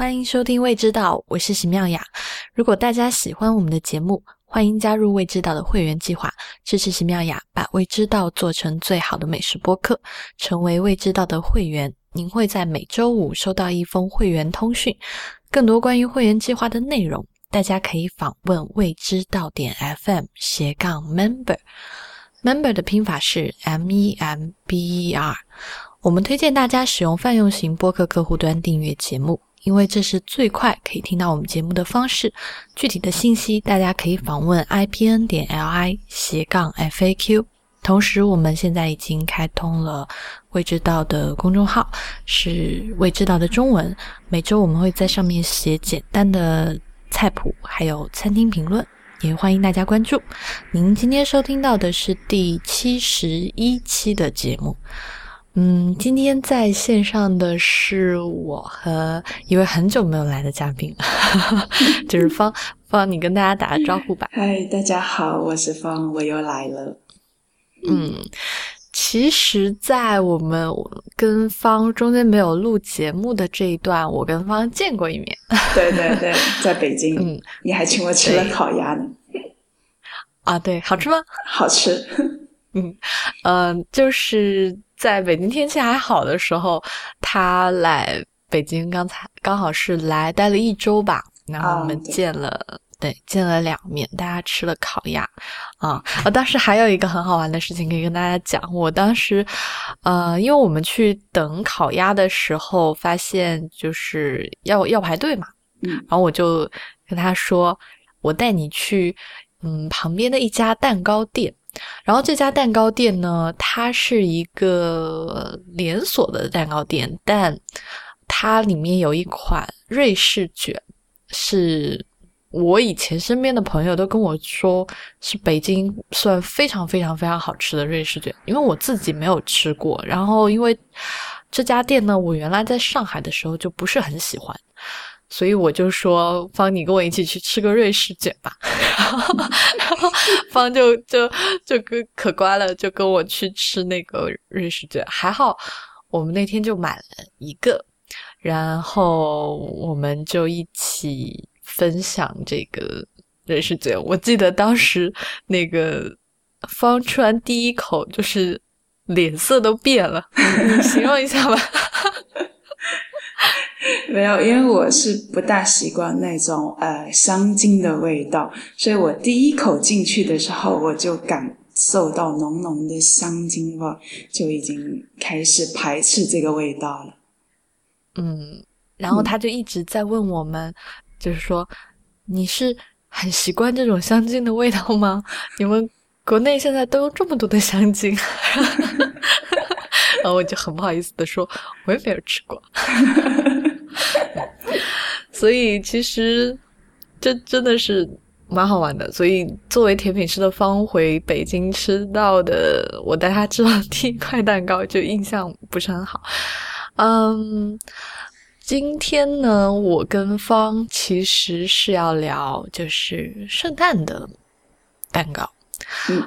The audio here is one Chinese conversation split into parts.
欢迎收听《未知道》，我是席妙雅。如果大家喜欢我们的节目，欢迎加入《未知道》的会员计划，支持席妙雅把《未知道》做成最好的美食播客。成为《未知道》的会员，您会在每周五收到一封会员通讯。更多关于会员计划的内容，大家可以访问未知道点 FM 斜杠 member。member 的拼法是 M E M B E R。我们推荐大家使用泛用型播客客户端订阅节目，因为这是最快可以听到我们节目的方式。具体的信息大家可以访问 i p n 点 l i 斜杠 f a q。同时，我们现在已经开通了未知道的公众号，是未知道的中文。每周我们会在上面写简单的菜谱，还有餐厅评论，也欢迎大家关注。您今天收听到的是第七十一期的节目。嗯，今天在线上的是我和一位很久没有来的嘉宾，就是方方，你跟大家打个招呼吧。嗨，大家好，我是方，我又来了。嗯，其实，在我们跟方中间没有录节目的这一段，我跟方见过一面。对对对，在北京，嗯，你还请我吃了烤鸭呢。啊，对，好吃吗？好吃。嗯嗯，就是。在北京天气还好的时候，他来北京，刚才刚好是来待了一周吧。然后我们见了，对，见了两面，大家吃了烤鸭啊。我当时还有一个很好玩的事情可以跟大家讲。我当时，呃，因为我们去等烤鸭的时候，发现就是要要排队嘛，嗯，然后我就跟他说，我带你去，嗯，旁边的一家蛋糕店。然后这家蛋糕店呢，它是一个连锁的蛋糕店，但它里面有一款瑞士卷，是我以前身边的朋友都跟我说是北京算非常非常非常好吃的瑞士卷，因为我自己没有吃过。然后因为这家店呢，我原来在上海的时候就不是很喜欢。所以我就说，方，你跟我一起去吃个瑞士卷吧。然后方就就就跟可乖了，就跟我去吃那个瑞士卷。还好我们那天就买了一个，然后我们就一起分享这个瑞士卷。我记得当时那个方吃完第一口，就是脸色都变了。你形容一下吧。没有，因为我是不大习惯那种呃香精的味道，所以我第一口进去的时候，我就感受到浓浓的香精味，就已经开始排斥这个味道了。嗯，然后他就一直在问我们，就是说你是很习惯这种香精的味道吗？你们国内现在都有这么多的香精，然后我就很不好意思的说，我也没有吃过。所以其实这真的是蛮好玩的。所以作为甜品师的方回北京吃到的，我带他吃到第一块蛋糕就印象不是很好。嗯，今天呢，我跟方其实是要聊就是圣诞的蛋糕。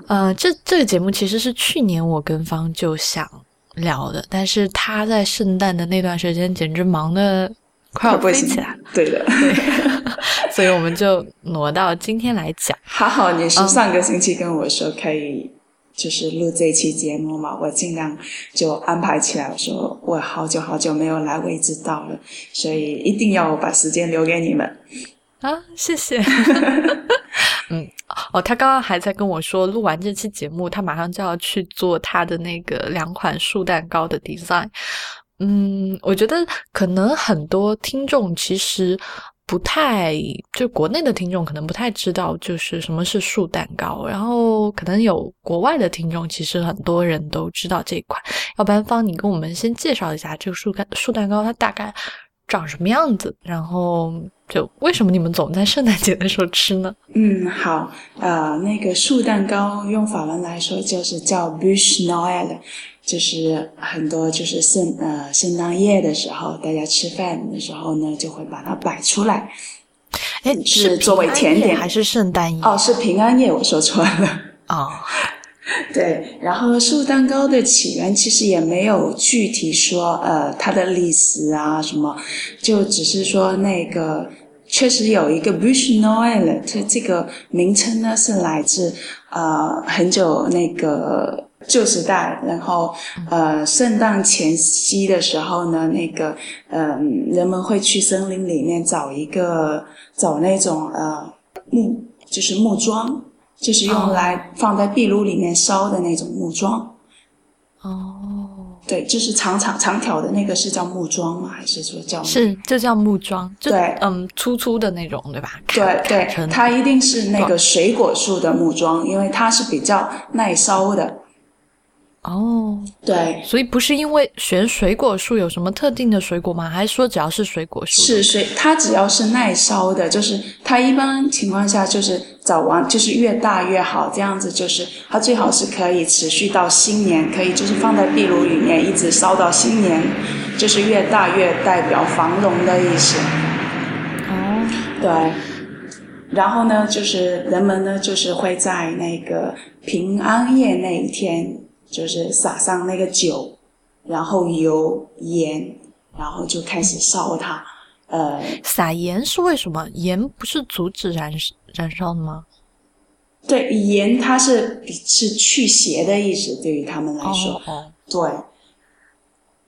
呃，这这个节目其实是去年我跟方就想。聊的，但是他在圣诞的那段时间简直忙的快要飞起来了。对的，对，所以我们就挪到今天来讲。还好你是上个星期跟我说可以，就是录这期节目嘛，我尽量就安排起来。我说我好久好久没有来未知道了，所以一定要把时间留给你们。啊，谢谢。嗯，哦，他刚刚还在跟我说，录完这期节目，他马上就要去做他的那个两款树蛋糕的 design。嗯，我觉得可能很多听众其实不太，就国内的听众可能不太知道，就是什么是树蛋糕。然后可能有国外的听众，其实很多人都知道这一款。要不然，方你跟我们先介绍一下这个树干树蛋糕，它大概长什么样子，然后。就为什么你们总在圣诞节的时候吃呢？嗯，好，呃，那个树蛋糕用法文来说就是叫 Bûche Noël，就是很多就是圣呃圣诞夜的时候，大家吃饭的时候呢，就会把它摆出来。哎，是作为甜点还是圣诞夜？哦，是平安夜，我说错了。哦，对，然后树蛋糕的起源其实也没有具体说，呃，它的历史啊什么，就只是说那个确实有一个 Bush Noel，它这个名称呢是来自呃很久那个旧时代，然后呃圣诞前夕的时候呢，那个嗯人们会去森林里面找一个找那种呃木就是木桩。就是用来放在壁炉里面烧的那种木桩。哦，对，就是长长长条的那个是叫木桩吗？还是说叫？是，就叫木桩。对，嗯，粗粗的那种，对吧？对对，它一定是那个水果树的木桩，因为它是比较耐烧的。哦，对，所以不是因为选水果树有什么特定的水果吗？还是说只要是水果树？是水，它只要是耐烧的，就是它一般情况下就是早完，就是越大越好，这样子就是它最好是可以持续到新年，可以就是放在壁炉里面一直烧到新年，就是越大越代表繁荣的意思。哦，对，然后呢，就是人们呢就是会在那个平安夜那一天。就是撒上那个酒，然后油盐，然后就开始烧它。呃，撒盐是为什么？盐不是阻止燃燃烧的吗？对，盐它是是去邪的意思，对于他们来说。哦，对。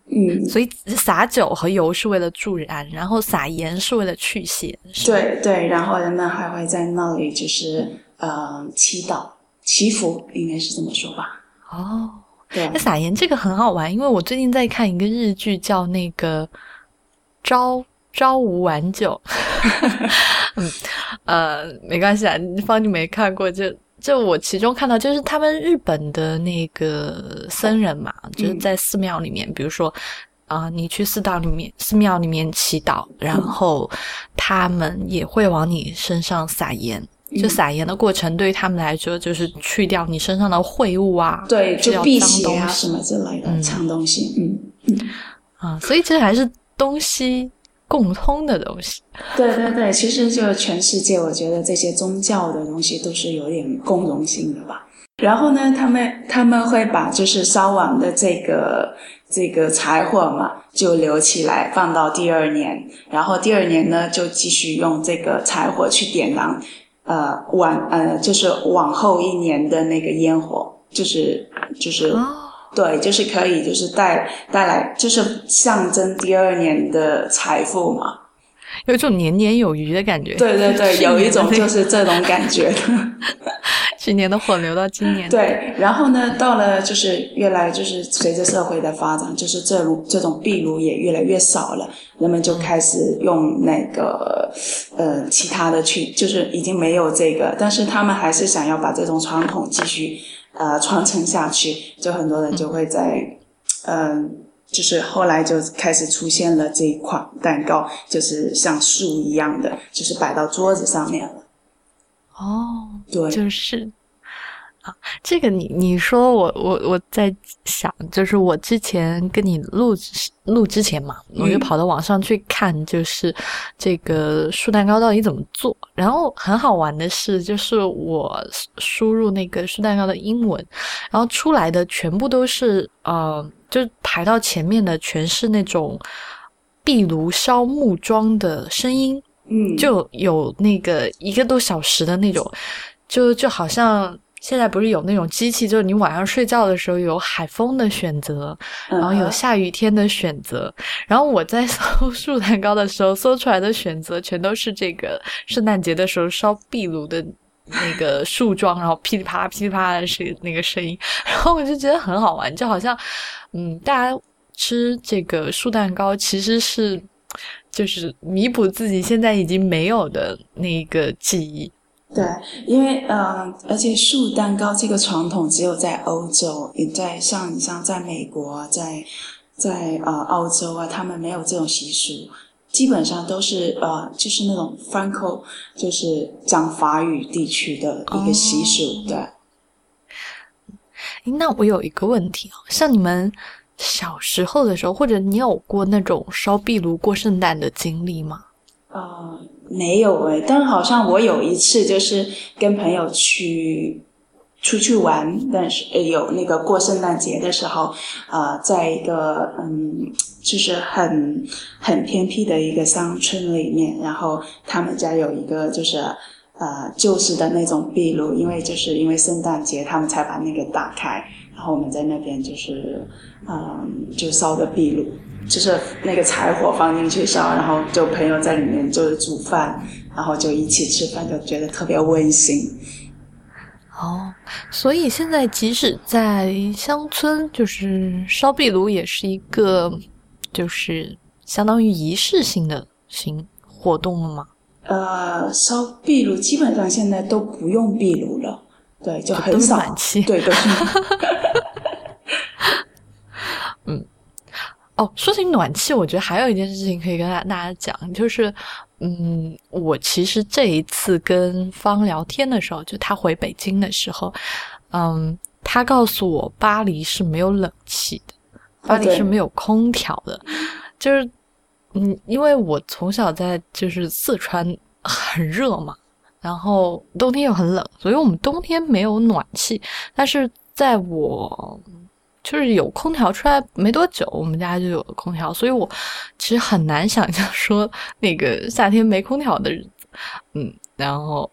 嗯，所以撒酒和油是为了助燃，然后撒盐是为了去邪。对对，然后人们还会在那里就是呃祈祷祈福，应该是这么说吧。哦，对，那撒盐这个很好玩，因为我最近在看一个日剧，叫那个《朝朝无晚酒》。嗯，呃，没关系啊，方你没看过，就就我其中看到，就是他们日本的那个僧人嘛，就是在寺庙里面，比如说啊，你去寺道里面、寺庙里面祈祷，然后他们也会往你身上撒盐。就撒盐的过程，对于他们来说，就是去掉你身上的秽物啊，对，就辟邪啊什么之类的脏东西，嗯嗯啊，所以这还是东西共通的东西。对对对，其实就全世界，我觉得这些宗教的东西都是有点共融性的吧。然后呢，他们他们会把就是烧完的这个这个柴火嘛，就留起来放到第二年，然后第二年呢，就继续用这个柴火去点燃。呃，往呃，就是往后一年的那个烟火，就是就是，对，就是可以，就是带带来，就是象征第二年的财富嘛，有一种年年有余的感觉。对对对，有一种就是这种感觉。去年的火留到今年。对，然后呢，到了就是越来就是随着社会的发展，就是这种这种壁炉也越来越少了，人们就开始用那个呃其他的去，就是已经没有这个，但是他们还是想要把这种传统继续呃传承下去，就很多人就会在嗯，就是后来就开始出现了这一款蛋糕，就是像树一样的，就是摆到桌子上面了。哦，对，就是啊，这个你你说我我我在想，就是我之前跟你录录之前嘛，我就跑到网上去看，就是这个树蛋糕到底怎么做。然后很好玩的是，就是我输入那个树蛋糕的英文，然后出来的全部都是呃，就排到前面的全是那种壁炉烧木桩的声音。嗯，就有那个一个多小时的那种，就就好像现在不是有那种机器，就是你晚上睡觉的时候有海风的选择，然后有下雨天的选择。然后我在搜 树蛋糕的时候，搜出来的选择全都是这个圣诞节的时候烧壁炉的那个树桩，然后噼里啪啦噼里啪啦的是那个声音。然后我就觉得很好玩，就好像嗯，大家吃这个树蛋糕其实是。就是弥补自己现在已经没有的那个记忆。对，因为嗯，而且树蛋糕这个传统只有在欧洲，也在像你像在美国，在在呃澳洲啊，他们没有这种习俗，基本上都是呃就是那种 Franco，就是讲法语地区的一个习俗。对。那我有一个问题哦，像你们。小时候的时候，或者你有过那种烧壁炉过圣诞的经历吗？啊，没有诶，但好像我有一次就是跟朋友去出去玩，但是有那个过圣诞节的时候，呃，在一个嗯，就是很很偏僻的一个乡村里面，然后他们家有一个就是呃旧式的那种壁炉，因为就是因为圣诞节，他们才把那个打开，后我们在那边就是嗯，就烧的壁炉，就是那个柴火放进去烧，然后就朋友在里面就是煮饭，然后就一起吃饭，就觉得特别温馨。哦，所以现在即使在乡村，就是烧壁炉也是一个，就是相当于仪式性的行活动了吗？呃，烧壁炉基本上现在都不用壁炉了，对，就很少。对对。哦，说起暖气，我觉得还有一件事情可以跟大大家讲，就是。嗯，我其实这一次跟方聊天的时候，就他回北京的时候，嗯，他告诉我巴黎是没有冷气的，巴黎是没有空调的，就是嗯，因为我从小在就是四川很热嘛，然后冬天又很冷，所以我们冬天没有暖气，但是在我。就是有空调出来没多久，我们家就有了空调，所以我其实很难想象说 那个夏天没空调的日子。嗯，然后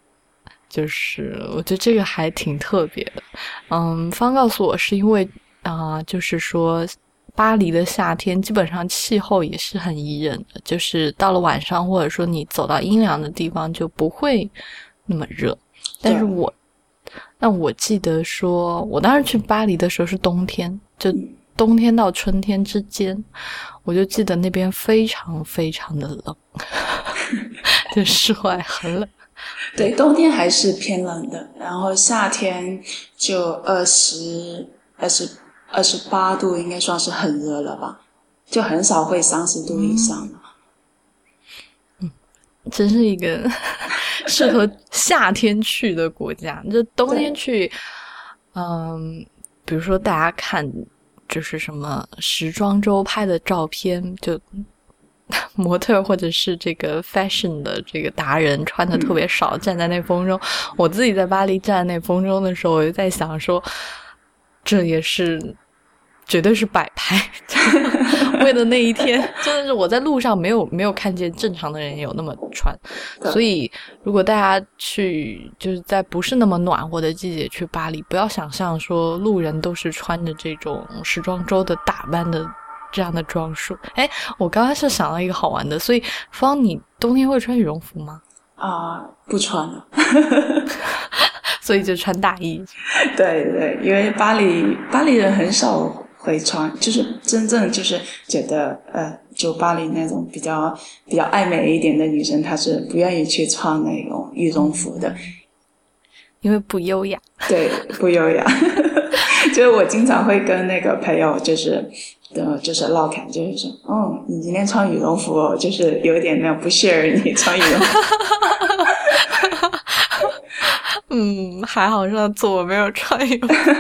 就是我觉得这个还挺特别的。嗯，方告诉我是因为啊，就是说巴黎的夏天基本上气候也是很宜人的，就是到了晚上或者说你走到阴凉的地方就不会那么热。但是我。那我记得说，我当时去巴黎的时候是冬天，就冬天到春天之间，我就记得那边非常非常的冷，就室外很冷。对，冬天还是偏冷的，然后夏天就二十二十二十八度，应该算是很热了吧？就很少会三十度以上了。嗯，真是一个。适合夏天去的国家，就冬天去，嗯，比如说大家看，就是什么时装周拍的照片，就 模特或者是这个 fashion 的这个达人穿的特别少，站在那风中。我自己在巴黎站那风中的时候，我就在想说，这也是。绝对是摆拍，为了那一天，真的是我在路上没有没有看见正常的人有那么穿，所以如果大家去就是在不是那么暖和的季节去巴黎，不要想象说路人都是穿着这种时装周的打扮的这样的装束。哎，我刚刚是想到一个好玩的，所以方，你冬天会穿羽绒服吗？啊，不穿了，所以就穿大衣。对对，因为巴黎巴黎人很少。会穿，就是真正就是觉得，呃，就巴黎那种比较比较爱美一点的女生，她是不愿意去穿那种羽绒服的，因为不优雅。对，不优雅。就是我经常会跟那个朋友，就是的，就是唠嗑，就是说，哦，你今天穿羽绒服，就是有点那种不屑你穿羽绒服。嗯，还好上次我没有穿羽绒服。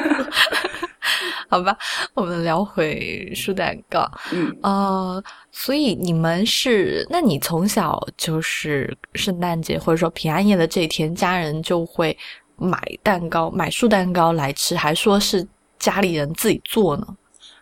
好吧，我们聊回树蛋糕。嗯，呃，所以你们是，那你从小就是圣诞节或者说平安夜的这一天，家人就会买蛋糕、买树蛋糕来吃，还说是家里人自己做呢？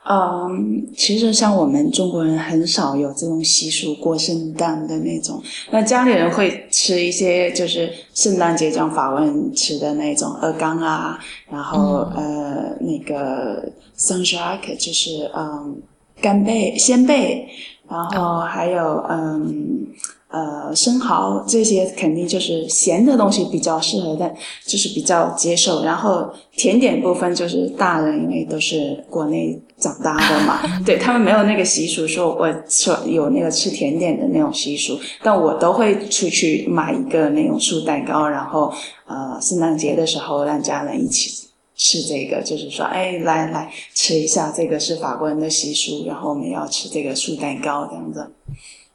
嗯，其实像我们中国人很少有这种习俗过圣诞的那种。那家里人会吃一些，就是圣诞节像法文吃的那种鹅肝啊，然后呃那个 sunshake 就是嗯干贝、鲜贝，然后还有嗯。呃，生蚝这些肯定就是咸的东西比较适合，的就是比较接受。然后甜点部分就是大人，因为都是国内长大的嘛，对他们没有那个习俗，说我说有那个吃甜点的那种习俗。但我都会出去买一个那种素蛋糕，然后呃，圣诞节的时候让家人一起吃这个，就是说，哎，来来吃一下，这个是法国人的习俗，然后我们要吃这个素蛋糕这样子。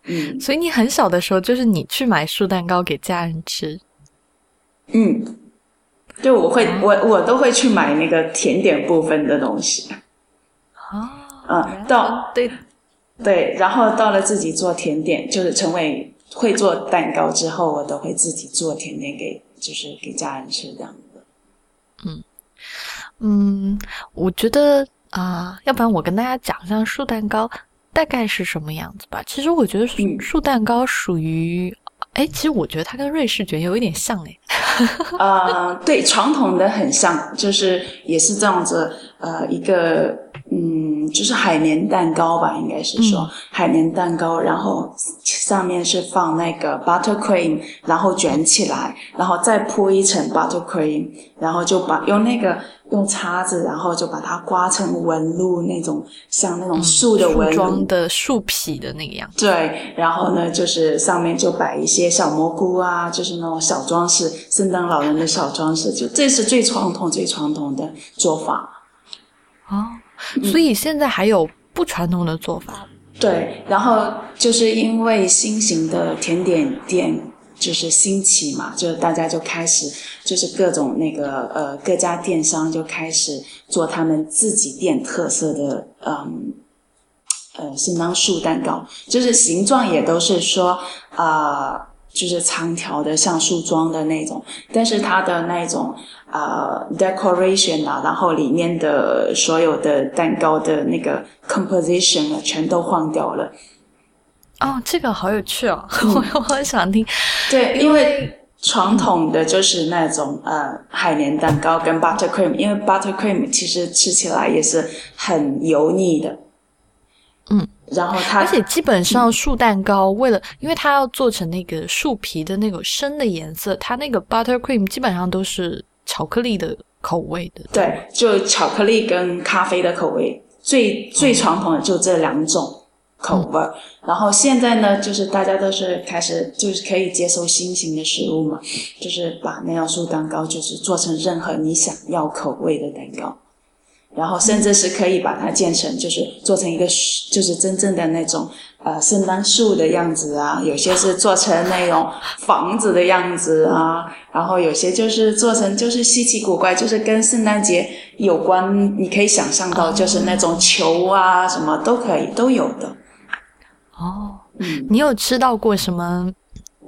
嗯，所以你很小的时候，就是你去买树蛋糕给家人吃。嗯，就我会，我我都会去买那个甜点部分的东西。哦，嗯，到对对，然后到了自己做甜点，就是成为会做蛋糕之后，我都会自己做甜点给，就是给家人吃这样子。嗯，嗯，我觉得啊、要不然我跟大家讲一下树蛋糕大概是什么样子吧。其实我觉得树蛋糕属于，哎，其实我觉得它跟瑞士卷有一点像哎。呃，对，传统的很像，就是也是这样子，呃，一个嗯，就是海绵蛋糕吧，应该是说、嗯海绵蛋糕，然后上面是放那个 buttercream，然后卷起来，然后再铺一层 buttercream，然后就把用那个用叉子，然后就把它刮成纹路那种，像那种树的纹装的树皮的那个样子。对，然后呢，就是上面就摆一些小蘑菇啊，就是那种小装饰，圣诞老人的小装饰，就这是最传统、最传统的做法。哦，所以现在还有不传统的做法。对，然后就是因为新型的甜点店就是兴起嘛，就是大家就开始就是各种那个呃各家电商就开始做他们自己店特色的嗯呃圣诞树蛋糕，就是形状也都是说啊、呃就是长条的像树桩的那种，但是它的那种呃 decoration 啊，然后里面的所有的蛋糕的那个 composition 啊，全都换掉了。哦，这个好有趣哦，我我很想听。对，因为传统的就是那种呃海绵蛋糕跟 buttercream，因为 buttercream 其实吃起来也是很油腻的。嗯，然后它而且基本上树蛋糕为了，因为它要做成那个树皮的那个深的颜色，它那个 buttercream 基本上都是巧克力的口味的。对，就巧克力跟咖啡的口味，最最传统的就这两种口味。然后现在呢，就是大家都是开始就是可以接受新型的食物嘛，就是把那样树蛋糕就是做成任何你想要口味的蛋糕。然后甚至是可以把它建成，就是做成一个就是真正的那种呃圣诞树的样子啊，有些是做成那种房子的样子啊，然后有些就是做成就是稀奇古怪，就是跟圣诞节有关，你可以想象到就是那种球啊什么都可以都有的。哦，嗯，你有吃到过什么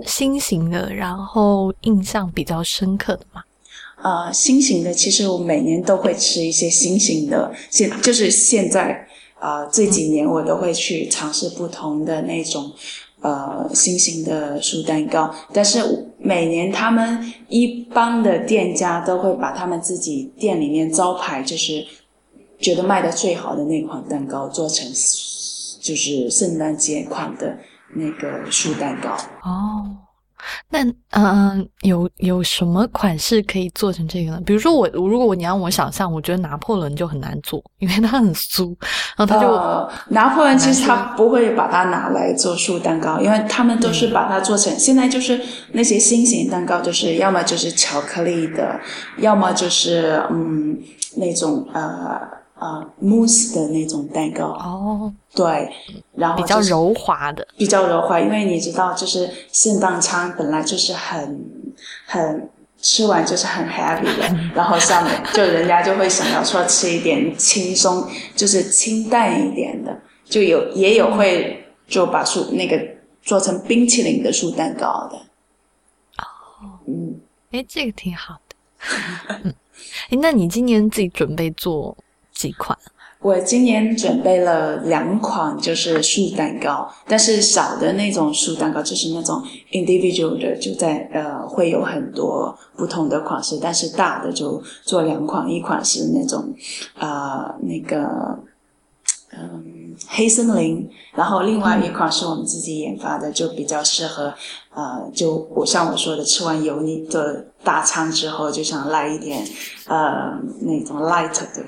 新型的，然后印象比较深刻的吗？呃，新型的其实我每年都会吃一些新型的，现就是现在呃这几年我都会去尝试不同的那种呃新型的树蛋糕，但是每年他们一般的店家都会把他们自己店里面招牌就是觉得卖的最好的那款蛋糕做成就是圣诞节款的那个树蛋糕。哦，那嗯、有有什么款式可以做成这个呢？比如说我，如果你让我想象，我觉得拿破仑就很难做，因为它很酥，然后它就、呃，拿破仑其实他不会把它拿来做树蛋糕，因为他们都是把它做成。现在就是那些新型蛋糕，就是要么就是巧克力的，要么就是嗯那种呃呃 mousse 的那种蛋糕。哦对，然后就是比较柔滑的。比较柔滑，因为你知道，就是圣诞餐本来就是很很吃完就是很 happy 的，然后上面就人家就会想要说吃一点轻松，就是清淡一点的，就有也有会就把树那个做成冰淇淋的树蛋糕的。哦，嗯，哎，这个挺好的。嗯，诶，那你今年自己准备做几款？我今年准备了两款，就是树蛋糕，但是小的那种树蛋糕就是那种 individual 的，就在呃会有很多不同的款式，但是大的就做两款，一款是那种呃那个嗯黑森林，然后另外一款是我们自己研发的，就比较适合呃就我像我说的，吃完油腻的大餐之后，就想来一点呃那种 light 的。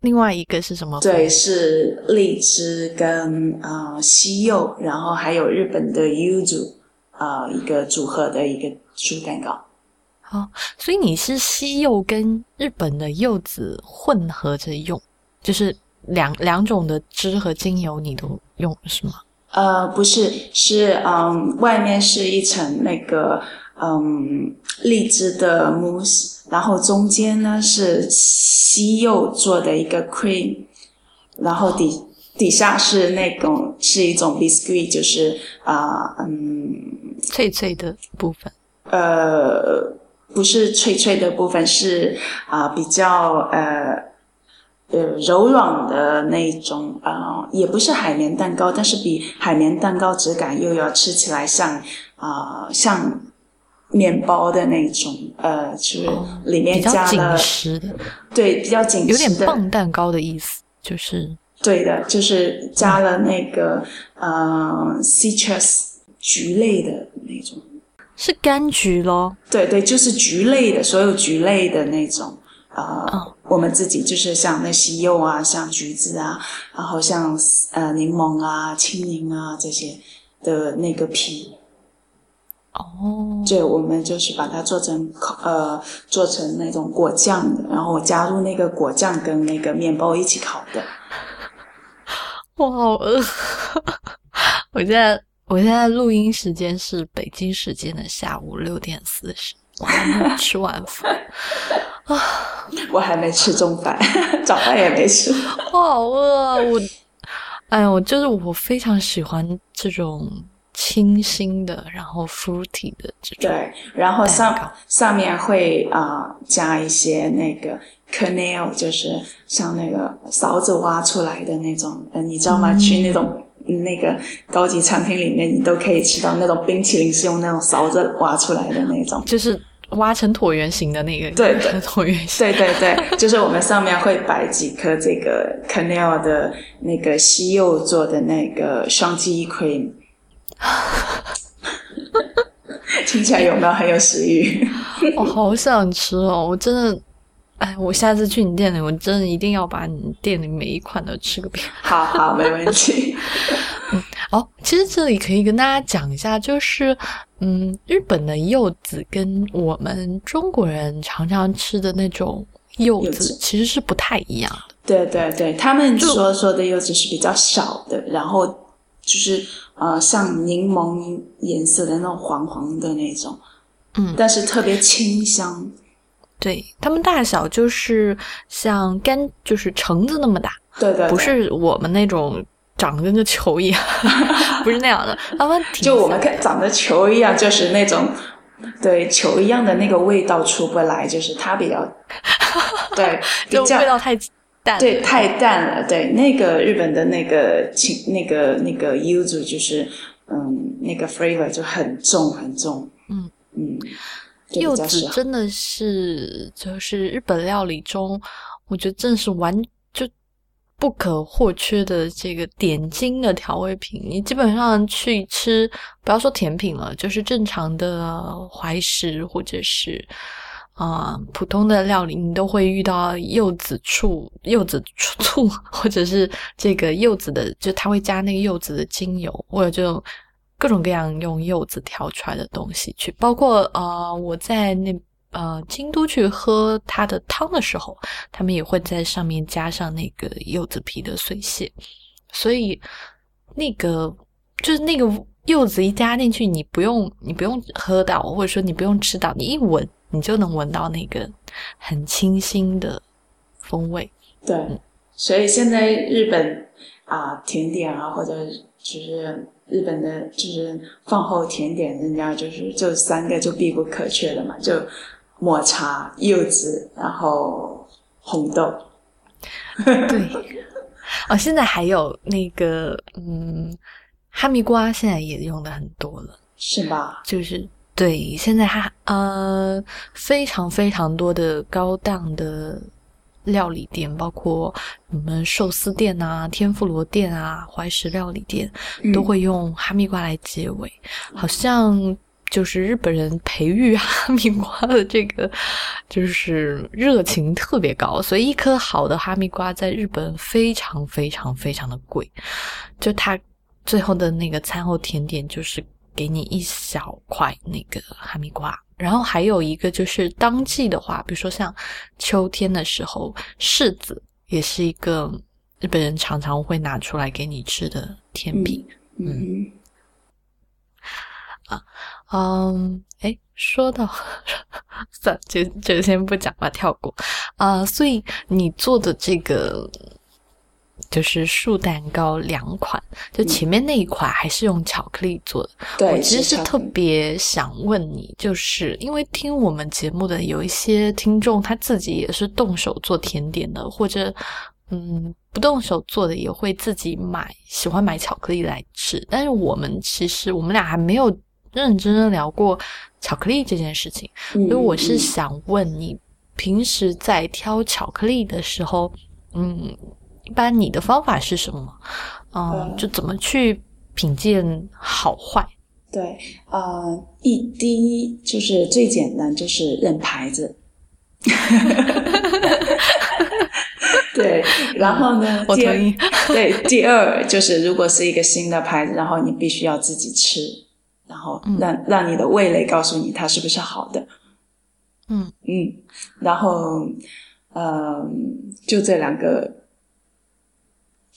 另外一个是什么？对，是荔枝跟呃西柚，然后还有日本的 yuzu，呃一个组合的一个树蛋糕。哦，所以你是西柚跟日本的柚子混合着用，就是两两种的汁和精油你都用是吗？呃，不是，是嗯，外面是一层那个嗯荔枝的 mousse，然后中间呢是西柚做的一个 cream，然后底底下是那种是一种 biscuit，就是啊、嗯脆脆的部分。呃，不是脆脆的部分，是啊、比较呃呃柔软的那种啊、也不是海绵蛋糕，但是比海绵蛋糕质感又要吃起来像啊、像面包的那种，呃，就是里面加了、实的，对比较紧实有点棒蛋糕的意思，就是对的，就是加了那个呃 citrus 橘类的那种。是柑橘咯。对对，就是橘类的，所有橘类的那种，呃，哦我们自己就是像那西柚啊，像橘子啊，然后像呃柠檬啊、青柠啊这些的那个皮，哦，对，我们就是把它做成烤呃做成那种果酱的，然后我加入那个果酱跟那个面包一起烤的。我好饿。我现在我现在录音时间是北京时间的下午六点四十，我还没有吃晚饭啊，我还没吃中饭，早饭也没吃。我好饿啊！我，哎呀，我就是我非常喜欢这种清新的，然后 fruity 的这种。对，然后上上面会啊、呃加一些那个 kernel，就是像那个勺子挖出来的那种，呃，你知道吗？嗯去那种嗯那个高级餐厅里面，你都可以吃到那种冰淇淋是用那种勺子挖出来的那种。就是挖成椭圆形的那个，对对 椭圆形。对对对，就是我们上面会摆几颗这个 c a n e l 的那个西柚做的那个双击 cream，听起来有没有很有食欲？我好想吃哦！我真的，哎，我下次去你店里，我真的一定要把你店里每一款都吃个遍。好好，没问题。嗯哦，其实这里可以跟大家讲一下，就是，嗯，日本的柚子跟我们中国人常常吃的那种柚子其实是不太一样的。对对对，他们所说说的柚子是比较少的，然后就是呃像柠檬颜色的那种黄黄的那种，嗯但是特别清香。对，它们大小就是像柑，就是橙子那么大，对对对，不是我们那种长得跟个球一样，不是那样的。他们 挺就我们看长得球一样，就是那种对球一样的那个味道出不来，就是它比较 对就味道太淡。对，太淡了。对，那个日本的那个青那个那个柚子就是，嗯，那个 flavor 就很重很重。嗯嗯，柚子真的是就是日本料理中，我觉得真的是完就不可或缺的这个点睛的调味品。你基本上去吃，不要说甜品了，就是正常的怀石或者是啊、普通的料理，你都会遇到柚子醋、柚子醋醋，或者是这个柚子的，就它会加那个柚子的精油，或者就各种各样用柚子调出来的东西去，包括呃我在那呃京都去喝它的汤的时候，他们也会在上面加上那个柚子皮的碎屑，所以那个就是那个柚子一加进去，你不用你不用喝到，或者说你不用吃到，你一闻你就能闻到那个很清新的风味。对，所以现在日本啊、甜点啊，或者就是日本的，就是饭后甜点，人家就是就三个就必不可缺的嘛，就抹茶、柚子，然后红豆。对，哦，现在还有那个嗯，哈密瓜现在也用的很多了，是吧？就是对，现在它呃非常非常多的高档的料理店，包括我们寿司店啊、天妇罗店啊、怀石料理店，都会用哈密瓜来结尾，好像就是日本人培育哈密瓜的这个就是热情特别高，所以一颗好的哈密瓜在日本非常非常非常的贵，就它最后的那个餐后甜点就是给你一小块那个哈密瓜。然后还有一个就是当季的话，比如说像秋天的时候，柿子也是一个日本人常常会拿出来给你吃的甜品。嗯嗯，哎，说到，算了，就就先不讲吧，跳过。啊、所以你做的这个就是树蛋糕两款，就前面那一款还是用巧克力做的。对，我其实是特别想问你，就是因为听我们节目的有一些听众，他自己也是动手做甜点的，或者嗯不动手做的也会自己买，喜欢买巧克力来吃。但是我们其实我们俩还没有认真的聊过巧克力这件事情，嗯所以我是嗯想问你，平时在挑巧克力的时候，嗯，一般你的方法是什么？嗯，呃就怎么去品鉴好坏？对，呃，一第一就是最简单，就是认牌子。对，然后呢？我同意。对，第二就是如果是一个新的牌子，然后你必须要自己吃，然后让、让你的味蕾告诉你它是不是好的。嗯嗯，然后呃，就这两个，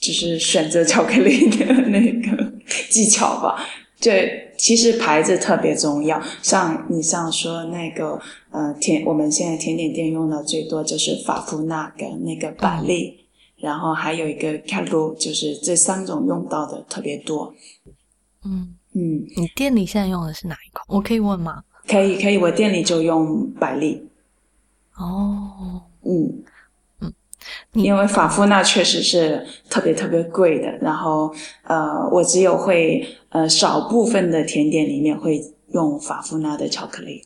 就是选择巧克力的那个技巧吧。对，其实牌子特别重要。像你像说那个呃甜，我们现在甜点店用的最多就是法芙娜跟那个百利，然后还有一个卡路，就是这三种用到的特别多。嗯，嗯，你店里现在用的是哪一款？我可以问吗？可以可以，我店里就用百利。哦，嗯，你因为法芙娜确实是特别特别贵的，然后呃，我只有会呃少部分的甜点里面会用法芙娜的巧克力。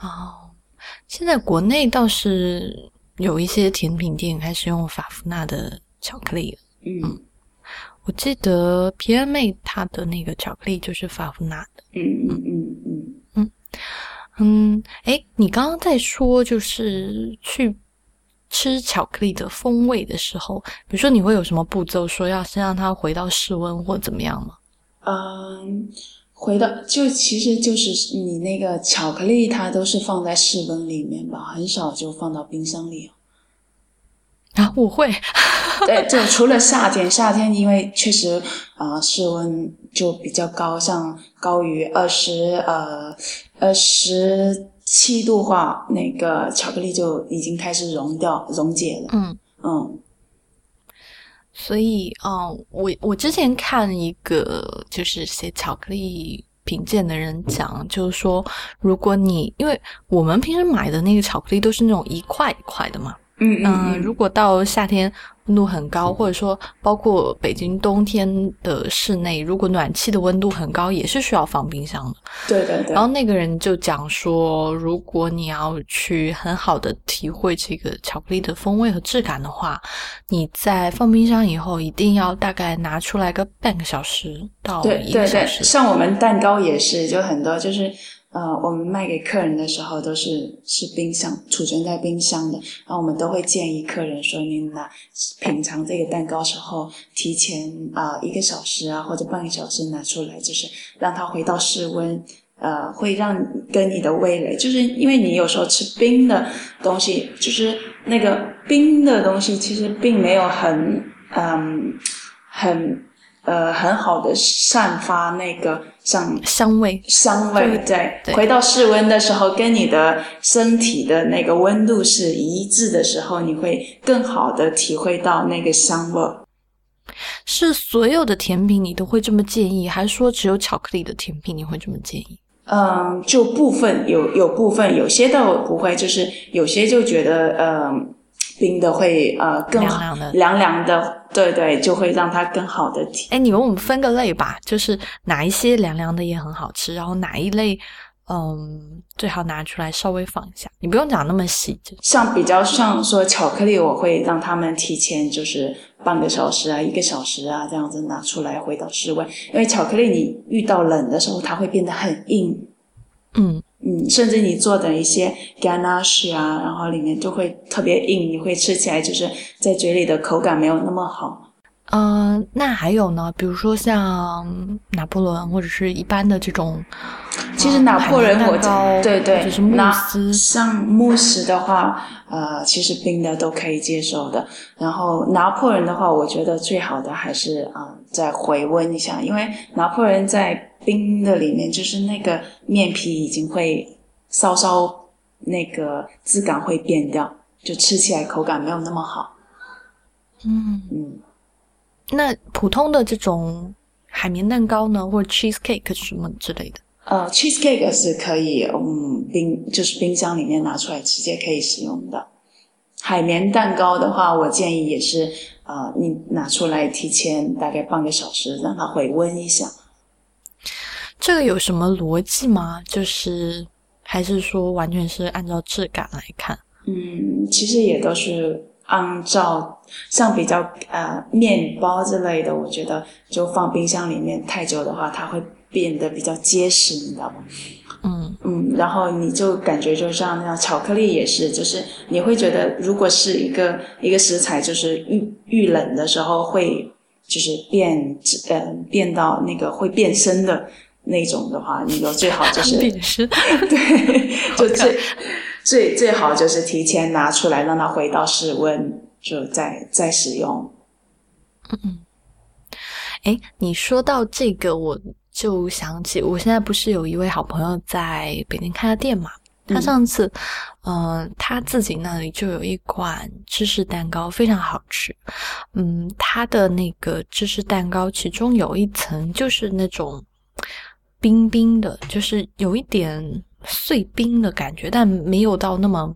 哦，现在国内倒是有一些甜品店开始用法芙娜的巧克力了。嗯我记得皮尔妹她的那个巧克力就是法芙娜的。嗯嗯嗯嗯，嗯，诶，你刚刚在说就是去吃巧克力的风味的时候，比如说你会有什么步骤，说要先让它回到室温或怎么样吗？嗯，回到就其实就是你那个巧克力，它都是放在室温里面吧，很少就放到冰箱里。啊，我会，对，就除了夏天，夏天因为确实呃室温就比较高，像高于二十呃二十七度话，那个巧克力就已经开始溶掉溶解了。嗯。嗯所以，嗯，我我之前看一个就是写巧克力品鉴的人讲，就是说，如果你因为我们平时买的那个巧克力都是那种一块一块的嘛，嗯嗯、嗯如果到夏天温度很高，或者说包括北京冬天的室内，如果暖气的温度很高，也是需要放冰箱的。对对对然后那个人就讲说，如果你要去很好的体会这个巧克力的风味和质感的话，你在放冰箱以后，一定要大概拿出来个半个小时到对对对，一个小时。像我们蛋糕也是，就很多就是呃，我们卖给客人的时候都是是冰箱储存在冰箱的，然后我们都会建议客人说，你拿品尝这个蛋糕时候，提前啊、一个小时啊或者半个小时拿出来，就是让它回到室温。呃，会让跟你的味蕾，就是因为你有时候吃冰的东西，就是那个冰的东西，其实并没有很嗯很呃很好的散发那个像香味，香味，对对，对回到室温的时候，跟你的身体的那个温度是一致的时候，你会更好的体会到那个香味。是所有的甜品你都会这么建议，还是说只有巧克力的甜品你会这么建议？嗯，就部分有有部分，有些倒不会，就是有些就觉得，嗯，冰的会呃更好凉凉的凉凉的，对对，就会让它更好的体。哎，你们我们分个类吧，就是哪一些凉凉的也很好吃，然后哪一类，嗯，最好拿出来稍微放一下，你不用讲那么细，就像比较像说巧克力，我会让他们提前就是半个小时啊、一个小时啊这样子拿出来回到室温，因为巧克力你遇到冷的时候，它会变得很硬，嗯，嗯，甚至你做的一些 ganache 啊，然后里面就会特别硬，你会吃起来就是在嘴里的口感没有那么好。呃，那还有呢，比如说像拿破仑或者是一般的这种，其实拿破仑呃我对对，就是慕拿斯，像慕斯的话，呃，其实冰的都可以接受的。然后拿破仑的话，我觉得最好的还是啊、呃再回温一下，因为拿破仑在冰的里面，就是那个面皮已经会稍稍那个质感会变掉，就吃起来口感没有那么好。嗯嗯。那普通的这种海绵蛋糕呢，或者 cheese cake 什么之类的？呃，cheese cake 是可以，嗯，冰就是冰箱里面拿出来直接可以使用的。海绵蛋糕的话，我建议也是，呃，你拿出来提前大概半个小时让它回温一下。这个有什么逻辑吗？就是还是说完全是按照质感来看？嗯，其实也都是按照像比较呃面包之类的，我觉得就放冰箱里面太久的话，它会变得比较结实，你知道吗？嗯嗯，然后你就感觉就像那样，巧克力也是，就是你会觉得如果是一个一个食材，就是遇遇冷的时候会就是变呃变到那个会变身的。那种的话，你就最好就是 变身 对，就最最最好就是提前拿出来，让它回到室温，就再再使用。嗯嗯，哎，你说到这个，我就想起我现在不是有一位好朋友在北京开了店嘛？他上次，嗯，他自己那里就有一款芝士蛋糕，非常好吃。嗯，他的那个芝士蛋糕，其中有一层就是那种。冰冰的，就是有一点碎冰的感觉，但没有到那么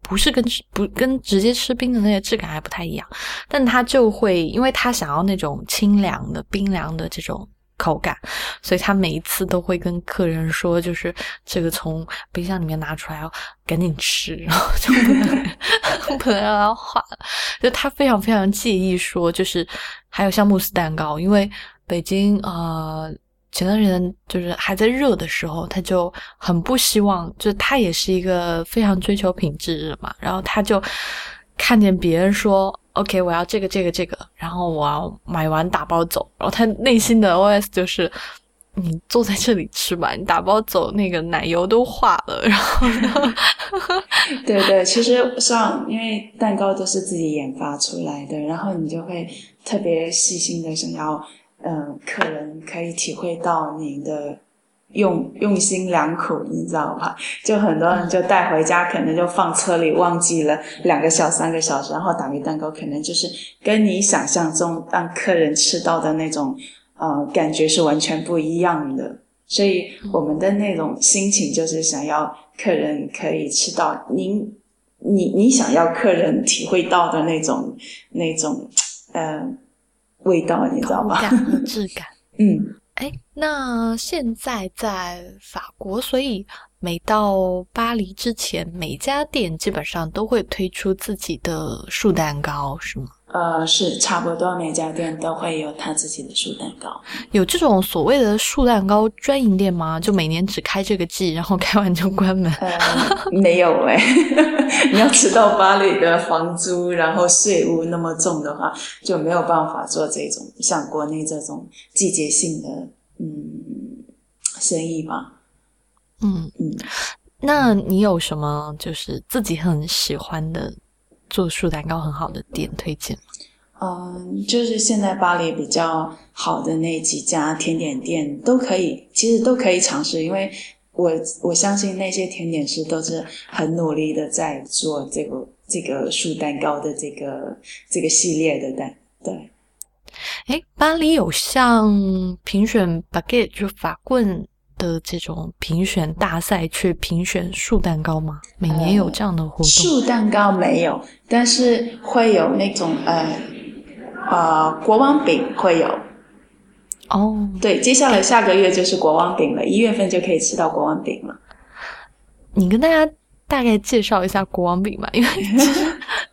不是跟不跟直接吃冰的那些质感还不太一样。但他就会，因为他想要那种清凉的、冰凉的这种口感，所以他每一次都会跟客人说，就是这个从冰箱里面拿出来要赶紧吃，然后就不能 不能让它化了。就他非常非常介意说，就是还有像慕斯蛋糕，因为北京呃。前段时间就是还在热的时候，他就很不希望，就他也是一个非常追求品质的嘛。然后他就看见别人说 “OK，我要这个这个这个”，然后我要买完打包走。然后他内心的 OS 就是：“你坐在这里吃吧，你打包走，那个奶油都化了。”然后，对对，其实像因为蛋糕都是自己研发出来的，然后你就会特别细心的想要。嗯，客人可以体会到你的用用心良苦，你知道吧？就很多人就带回家，可能就放车里忘记了两个小三个小时，然后打个蛋糕，可能就是跟你想象中让客人吃到的那种呃感觉是完全不一样的。所以我们的那种心情就是想要客人可以吃到您你你想要客人体会到的那种那种呃。味道你知道吗？口感和质感。嗯，哎，那现在在法国，所以每到巴黎之前，每家店基本上都会推出自己的树蛋糕，是吗？呃，是差不多，每家店都会有他自己的树蛋糕。有这种所谓的树蛋糕专营店吗？就每年只开这个季，然后开完就关门？没有哎，你要知道巴黎的房租，然后税务那么重的话，就没有办法做这种像国内这种季节性的嗯生意吧。嗯嗯，那你有什么就是自己很喜欢的？做树蛋糕很好的店推荐嗯，就是现在巴黎比较好的那几家甜点店都可以，其实都可以尝试，因为我我相信那些甜点师都是很努力的在做这个这个树蛋糕的这个这个系列的蛋。对，哎，巴黎有像评选 baguette 就法棍。的这种评选大赛去评选树蛋糕吗？每年有这样的活动？树蛋糕没有，但是会有那种呃呃国王饼会有。哦，对，接下来下个月就是国王饼了，一月份就可以吃到国王饼了。你跟大家大概介绍一下国王饼吧，因为。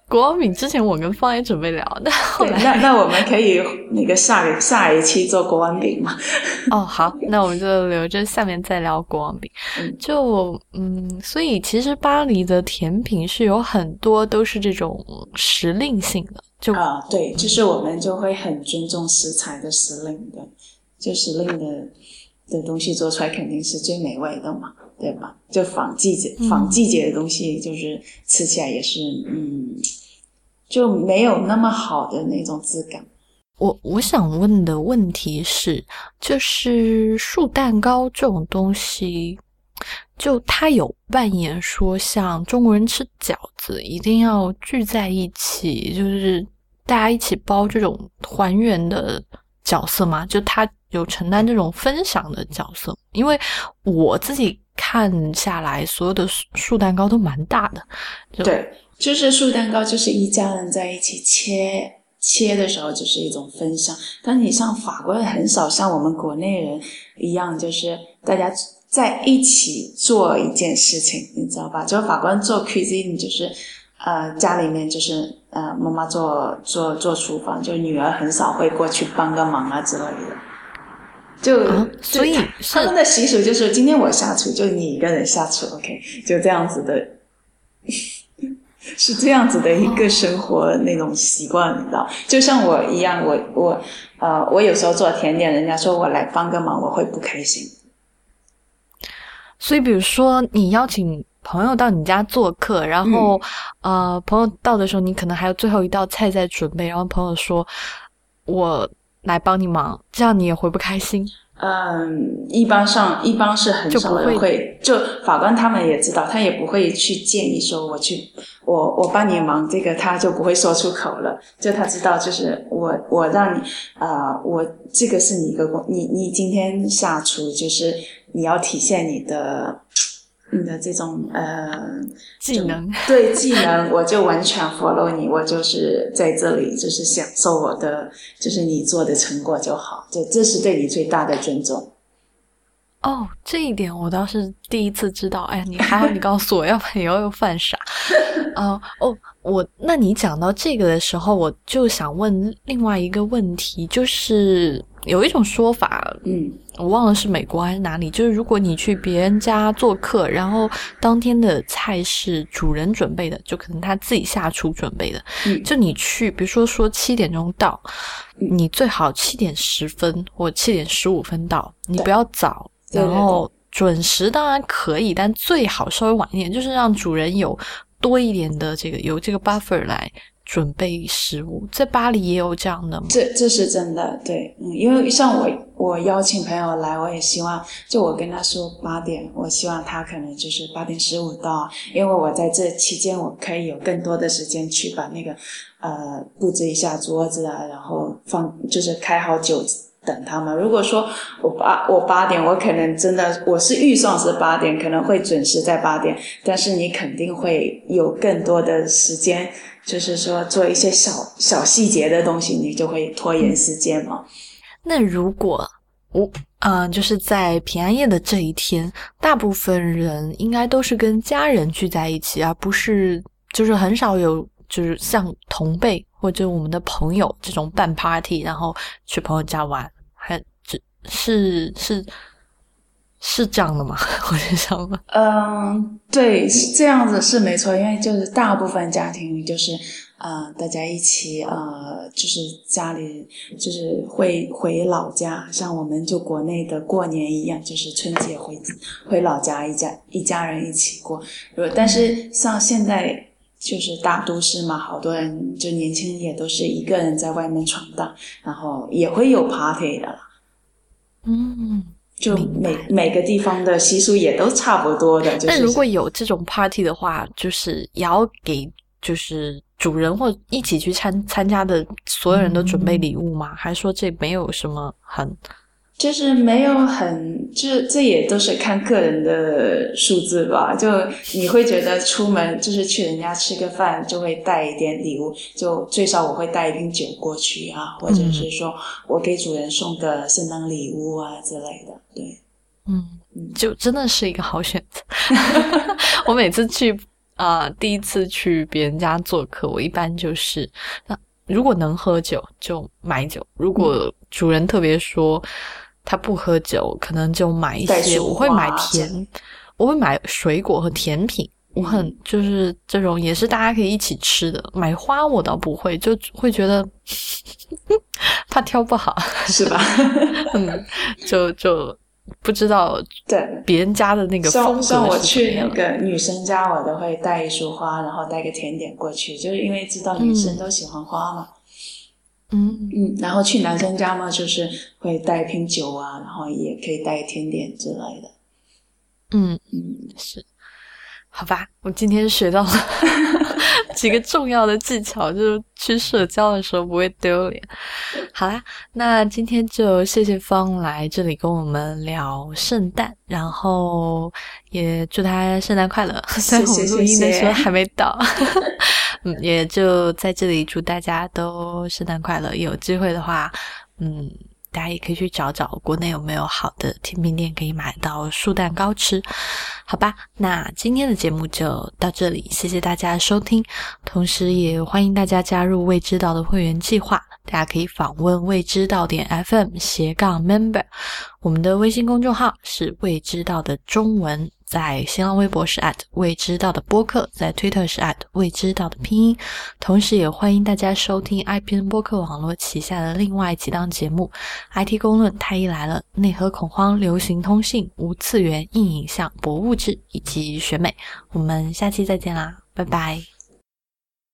国王饼之前我跟方也准备聊，但后来那那我们可以那个下下一期做国王饼吗？哦，好，那我们就留着下面再聊国王饼。就嗯，所以其实巴黎的甜品是有很多都是这种时令性的，就啊，对，就是我们就会很尊重食材的时令的，就时令的的东西做出来肯定是最美味的嘛。对吧？就仿季节、仿季节的东西，就是吃起来也是，嗯，就没有那么好的那种质感。我我想问的问题是，就是树蛋糕这种东西，就它有扮演说像中国人吃饺子一定要聚在一起，就是大家一起包这种团圆的角色吗？就它有承担这种分享的角色？因为我自己看下来，所有的树蛋糕都蛮大的。对，就是树蛋糕，就是一家人在一起切切的时候，就是一种分享。但你像法国人很少像我们国内人一样，就是大家。在一起做一件事情，你知道吧？就法国人做 cuisine，就是呃家里面就是呃妈妈做做做厨房，就女儿很少会过去帮个忙啊之类的。就所以他们的习俗就是今天我下厨，就你一个人下厨，OK，就这样子的，是这样子的一个生活那种习惯，你知道？就像我一样，我我呃我有时候做甜点，人家说我来帮个忙，我会不开心。所以，比如说你邀请朋友到你家做客，然后呃，朋友到的时候，你可能还有最后一道菜在准备，然后朋友说：“我来帮你忙。”这样你也会不开心？嗯，一般上一般是很少人会，就法官他们也知道，他也不会去建议说我去，我我帮你忙，这个他就不会说出口了。就他知道，就是我我让你啊，我这个是你一个工，你你今天下厨就是。你要体现你的你的这种呃技能，对技能，我就完全 follow 你，我就是在这里就是享受我的，就是你做的成果就好，这这是对你最大的尊重。哦，这一点我倒是第一次知道。哎呀，你还好，你告诉我，要不然以后又犯傻。啊，哦，我那你讲到这个的时候，我就想问另外一个问题，就是有一种说法，嗯，我忘了是美国还是哪里，就是如果你去别人家做客，然后当天的菜是主人准备的，就可能他自己下厨准备的，嗯，就你去，比如说说七点钟到，你最好七点十分或七点十五分到，你不要早。然后准时当然可以，但最好稍微晚一点，就是让主人有多一点的这个有这个 buffer 来准备食物。在巴黎也有这样的吗？这这是真的，对，嗯，因为像我我邀请朋友来，我也希望就我跟他说八点，我希望他可能就是八点十五到，因为我在这期间我可以有更多的时间去把那个呃布置一下桌子啊，然后放就是开好酒。等他们。如果说我八我八点，我可能真的我是预算是八点，可能会准时在八点。但是你肯定会有更多的时间，就是说做一些小小细节的东西，你就会拖延时间嘛。那如果我嗯，就是在平安夜的这一天，大部分人应该都是跟家人聚在一起，而不是就是很少有就是像同辈或者我们的朋友这种办 party，然后去朋友家玩。是是是这样的吗？我是想问。嗯，对，是这样子是没错，因为就是大部分家庭就是啊，大家一起呃，就是家里就是会回老家，像我们就国内的过年一样，就是春节回回老家一家一家人一起过。但是像现在就是大都市嘛，好多人就年轻人也都是一个人在外面闯荡，然后也会有 party 的。嗯，就每每个地方的习俗也都差不多的。但如果有这种 party 的话，就是也要给就是主人或一起去参参加的所有人都准备礼物吗？还是说这没有什么很？就是没有很，这这也都是看个人的数字吧。就你会觉得出门就是去人家吃个饭，就会带一点礼物，就最少我会带一瓶酒过去啊，或者是说我给主人送个圣诞礼物啊之类的。对，嗯，就真的是一个好选择。我每次去啊，第一次去别人家做客，我一般就是那如果能喝酒就买酒，如果主人特别说。他不喝酒，可能就买一些。我会买甜，我会买水果和甜品。我很就是这种也是大家可以一起吃的。买花我倒不会，就会觉得 怕挑不好，是吧？嗯，就就不知道对别人家的那个风格像我去那个女生家，我都会带一束花，然后带个甜点过去，就是因为知道女生都喜欢花嘛。嗯嗯，然后去男生家嘛，就是会带一瓶酒啊，然后也可以带甜点之类的。嗯嗯，是。好吧，我今天学到了 几个重要的技巧，就是去社交的时候不会丢脸。好啦，那今天就谢谢方来这里跟我们聊圣诞，然后也祝他圣诞快乐。虽然我们录音的时候还没到，也就在这里祝大家都圣诞快乐。有机会的话，嗯。大家也可以去找找国内有没有好的甜品店可以买到树蛋糕吃，好吧？那今天的节目就到这里，谢谢大家收听，同时也欢迎大家加入未知道的会员计划。大家可以访问未知道点 FM 斜杠 Member，我们的微信公众号是未知道的中文，在新浪微博是 at 未知道的播客，在 Twitter 是 at 未知道的拼音。同时，也欢迎大家收听 IPN 播客网络旗下的另外几档节目：IT 公论、太医来了、内核恐慌、流行通信、无次元、硬影像、博物志以及选美。我们下期再见啦，拜拜。